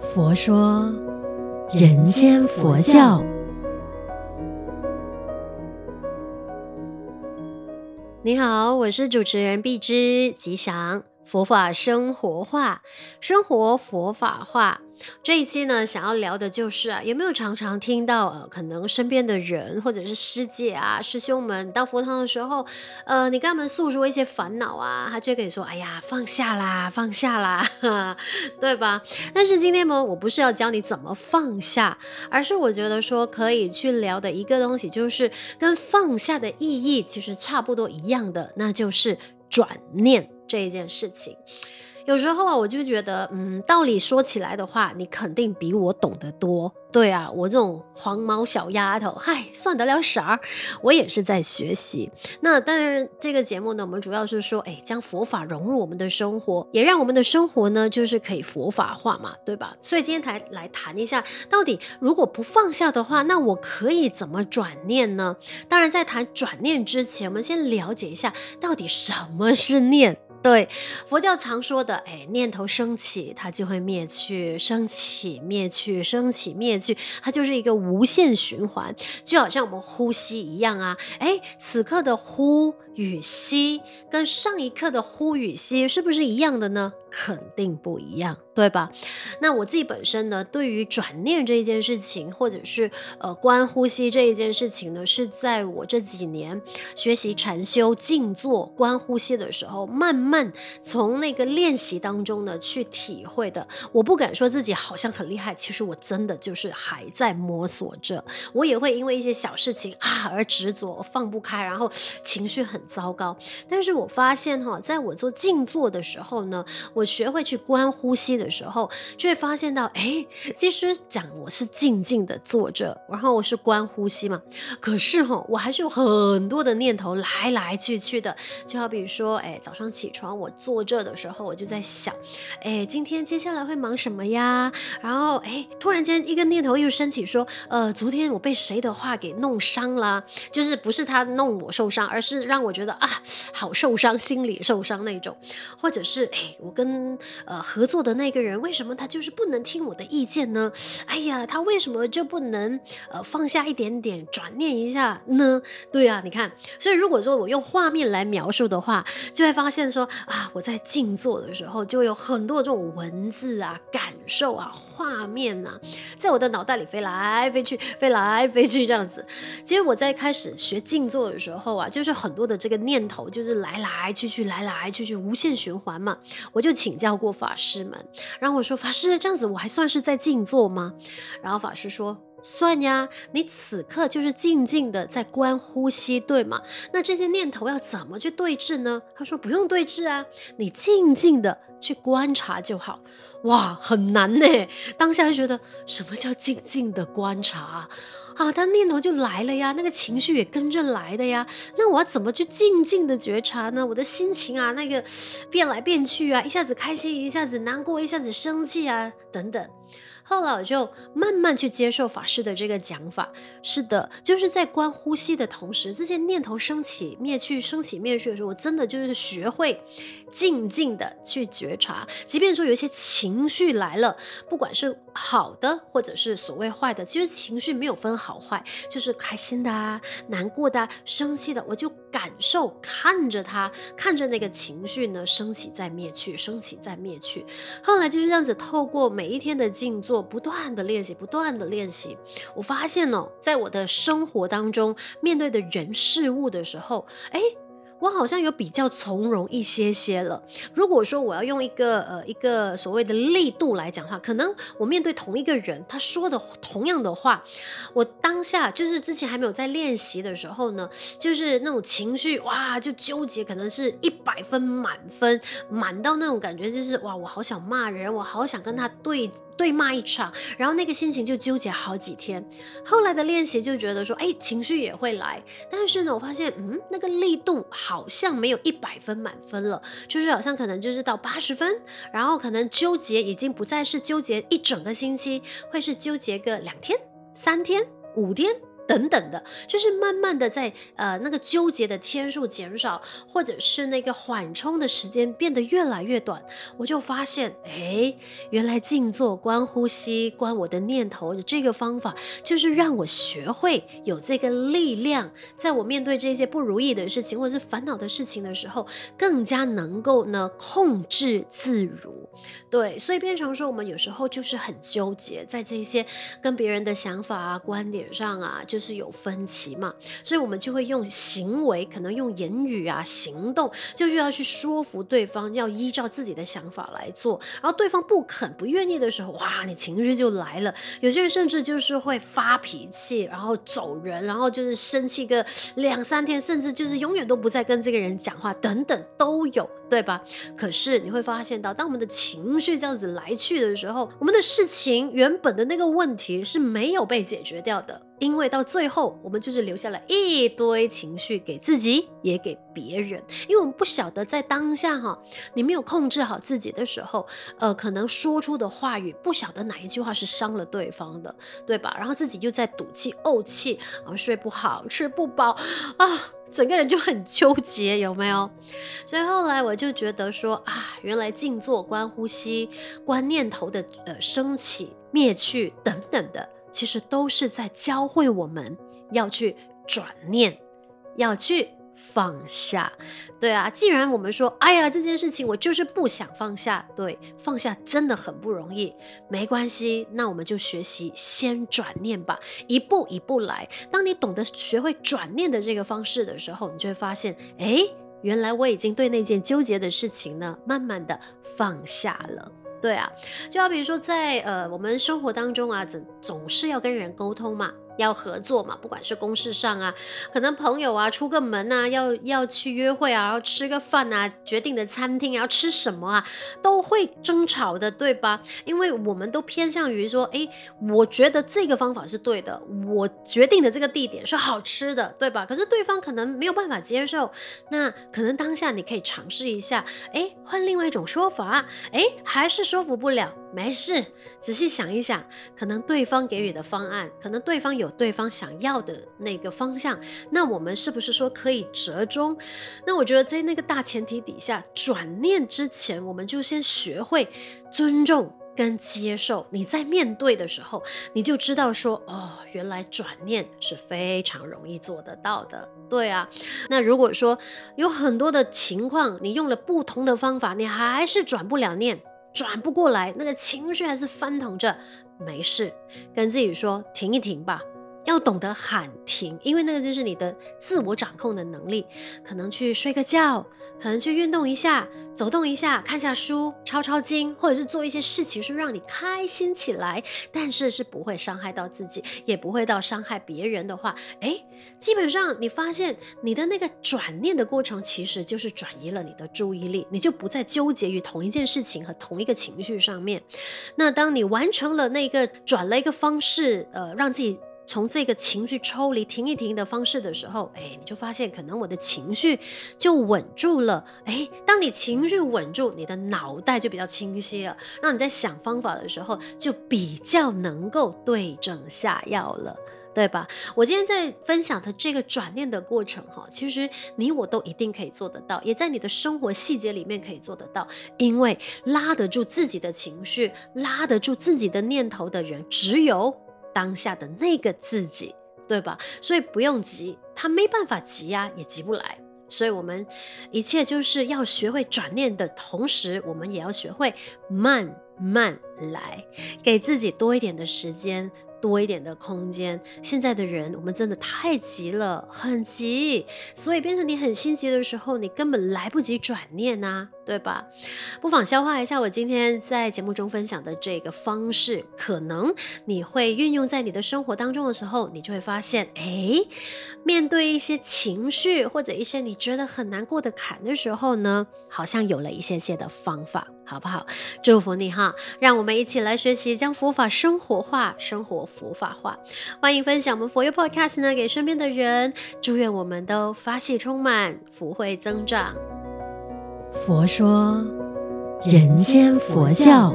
佛说人间佛教。你好，我是主持人碧芝吉祥。佛法生活化，生活佛法化。这一期呢，想要聊的就是啊，有没有常常听到呃，可能身边的人或者是师姐啊、师兄们到佛堂的时候，呃，你跟他们诉说一些烦恼啊，他就可以说：“哎呀，放下啦，放下啦，哈，对吧？”但是今天呢，我不是要教你怎么放下，而是我觉得说可以去聊的一个东西，就是跟放下的意义其实差不多一样的，那就是转念。这一件事情，有时候啊，我就觉得，嗯，道理说起来的话，你肯定比我懂得多。对啊，我这种黄毛小丫头，嗨，算得了啥？我也是在学习。那当然，这个节目呢，我们主要是说，哎，将佛法融入我们的生活，也让我们的生活呢，就是可以佛法化嘛，对吧？所以今天才来谈一下，到底如果不放下的话，那我可以怎么转念呢？当然，在谈转念之前，我们先了解一下，到底什么是念。对，佛教常说的，哎，念头升起，它就会灭去；升起，灭去；升起，灭去，它就是一个无限循环，就好像我们呼吸一样啊。哎，此刻的呼与吸，跟上一刻的呼与吸是不是一样的呢？肯定不一样，对吧？那我自己本身呢，对于转念这一件事情，或者是呃观呼吸这一件事情呢，是在我这几年学习禅修、静坐、观呼吸的时候，慢慢从那个练习当中呢去体会的。我不敢说自己好像很厉害，其实我真的就是还在摸索着。我也会因为一些小事情啊而执着、放不开，然后情绪很糟糕。但是我发现哈，在我做静坐的时候呢，我学会去观呼吸的时候，就会发现到，哎，其实讲我是静静的坐着，然后我是观呼吸嘛。可是哈，我还是有很多的念头来来去去的。就好比说，哎，早上起床我坐着的时候，我就在想，哎，今天接下来会忙什么呀？然后，哎，突然间一个念头又升起，说，呃，昨天我被谁的话给弄伤了？就是不是他弄我受伤，而是让我觉得啊，好受伤，心里受伤那种，或者是，哎，我跟跟呃合作的那个人，为什么他就是不能听我的意见呢？哎呀，他为什么就不能呃放下一点点，转念一下呢？对啊，你看，所以如果说我用画面来描述的话，就会发现说啊，我在静坐的时候，就有很多这种文字啊、感受啊、画面啊，在我的脑袋里飞来飞去、飞来飞去这样子。其实我在开始学静坐的时候啊，就是很多的这个念头就是来来去去、来来去去，无限循环嘛，我就。请教过法师们，然后我说：“法师，这样子我还算是在静坐吗？”然后法师说：“算呀，你此刻就是静静的在观呼吸，对吗？那这些念头要怎么去对治呢？”他说：“不用对治啊，你静静的去观察就好。”哇，很难呢。当下就觉得什么叫静静的观察？啊他念头就来了呀，那个情绪也跟着来的呀。那我要怎么去静静的觉察呢？我的心情啊，那个变来变去啊，一下子开心，一下子难过，一下子生气啊，等等。后来我就慢慢去接受法师的这个讲法。是的，就是在观呼吸的同时，这些念头升起、灭去、升起、灭去的时候，我真的就是学会静静的去觉察。即便说有一些情绪来了，不管是好的或者是所谓坏的，其实情绪没有分好坏，就是开心的啊、难过的啊、生气的，我就感受、看着它，看着那个情绪呢升起再灭去，升起再灭去。后来就是这样子，透过每一天的静坐。不断的练习，不断的练习，我发现哦，在我的生活当中，面对的人事物的时候，哎。我好像有比较从容一些些了。如果说我要用一个呃一个所谓的力度来讲话，可能我面对同一个人，他说的同样的话，我当下就是之前还没有在练习的时候呢，就是那种情绪哇就纠结，可能是一百分满分，满到那种感觉就是哇，我好想骂人，我好想跟他对对骂一场，然后那个心情就纠结好几天。后来的练习就觉得说，哎，情绪也会来，但是呢，我发现嗯那个力度好。好像没有一百分满分了，就是好像可能就是到八十分，然后可能纠结已经不再是纠结一整个星期，会是纠结个两天、三天、五天、等等的，就是慢慢的在呃那个纠结的天数减少，或者是那个缓冲的时间变得越来越短，我就发现，哎，原来静坐、观呼吸、观我的念头的这个方法，就是让我学会有这个力量，在我面对这些不如意的事情或者是烦恼的事情的时候，更加能够呢控制自如。对，所以变成说，我们有时候就是很纠结在这些跟别人的想法啊、观点上啊。就是有分歧嘛，所以我们就会用行为，可能用言语啊、行动，就是要去说服对方，要依照自己的想法来做。然后对方不肯、不愿意的时候，哇，你情绪就来了。有些人甚至就是会发脾气，然后走人，然后就是生气个两三天，甚至就是永远都不再跟这个人讲话，等等都有，对吧？可是你会发现到，当我们的情绪这样子来去的时候，我们的事情原本的那个问题是没有被解决掉的。因为到最后，我们就是留下了一堆情绪给自己，也给别人。因为我们不晓得在当下哈，你没有控制好自己的时候，呃，可能说出的话语，不晓得哪一句话是伤了对方的，对吧？然后自己就在赌气、怄气，然后睡不好、吃不饱啊，整个人就很纠结，有没有？所以后来我就觉得说啊，原来静坐、观呼吸、观念头的呃升起、灭去等等的。其实都是在教会我们要去转念，要去放下。对啊，既然我们说，哎呀，这件事情我就是不想放下，对，放下真的很不容易。没关系，那我们就学习先转念吧，一步一步来。当你懂得学会转念的这个方式的时候，你就会发现，哎，原来我已经对那件纠结的事情呢，慢慢的放下了。对啊，就好比如说在呃我们生活当中啊，总总是要跟人沟通嘛。要合作嘛，不管是公事上啊，可能朋友啊出个门啊，要要去约会啊，要吃个饭啊，决定的餐厅要吃什么啊，都会争吵的，对吧？因为我们都偏向于说，诶，我觉得这个方法是对的，我决定的这个地点是好吃的，对吧？可是对方可能没有办法接受，那可能当下你可以尝试一下，诶，换另外一种说法，诶，还是说服不了。没事，仔细想一想，可能对方给予的方案，可能对方有对方想要的那个方向，那我们是不是说可以折中？那我觉得在那个大前提底下，转念之前，我们就先学会尊重跟接受。你在面对的时候，你就知道说，哦，原来转念是非常容易做得到的。对啊，那如果说有很多的情况，你用了不同的方法，你还是转不了念。转不过来，那个情绪还是翻腾着，没事，跟自己说停一停吧，要懂得喊停，因为那个就是你的自我掌控的能力，可能去睡个觉。可能去运动一下，走动一下，看下书，抄抄经，或者是做一些事情，是让你开心起来，但是是不会伤害到自己，也不会到伤害别人的话，诶，基本上你发现你的那个转念的过程，其实就是转移了你的注意力，你就不再纠结于同一件事情和同一个情绪上面。那当你完成了那个转了一个方式，呃，让自己。从这个情绪抽离、停一停的方式的时候，哎，你就发现可能我的情绪就稳住了。哎，当你情绪稳住，你的脑袋就比较清晰了，让你在想方法的时候就比较能够对症下药了，对吧？我今天在分享的这个转念的过程，哈，其实你我都一定可以做得到，也在你的生活细节里面可以做得到，因为拉得住自己的情绪、拉得住自己的念头的人，只有。当下的那个自己，对吧？所以不用急，他没办法急呀，也急不来。所以，我们一切就是要学会转念的同时，我们也要学会慢慢来，给自己多一点的时间。多一点的空间。现在的人，我们真的太急了，很急，所以变成你很心急的时候，你根本来不及转念呐，对吧？不妨消化一下我今天在节目中分享的这个方式，可能你会运用在你的生活当中的时候，你就会发现，哎，面对一些情绪或者一些你觉得很难过的坎的时候呢，好像有了一些些的方法。好不好？祝福你哈！让我们一起来学习，将佛法生活化，生活佛法化。欢迎分享我们佛佑 Podcast 呢，给身边的人。祝愿我们都法喜充满，福慧增长。佛说，人间佛教。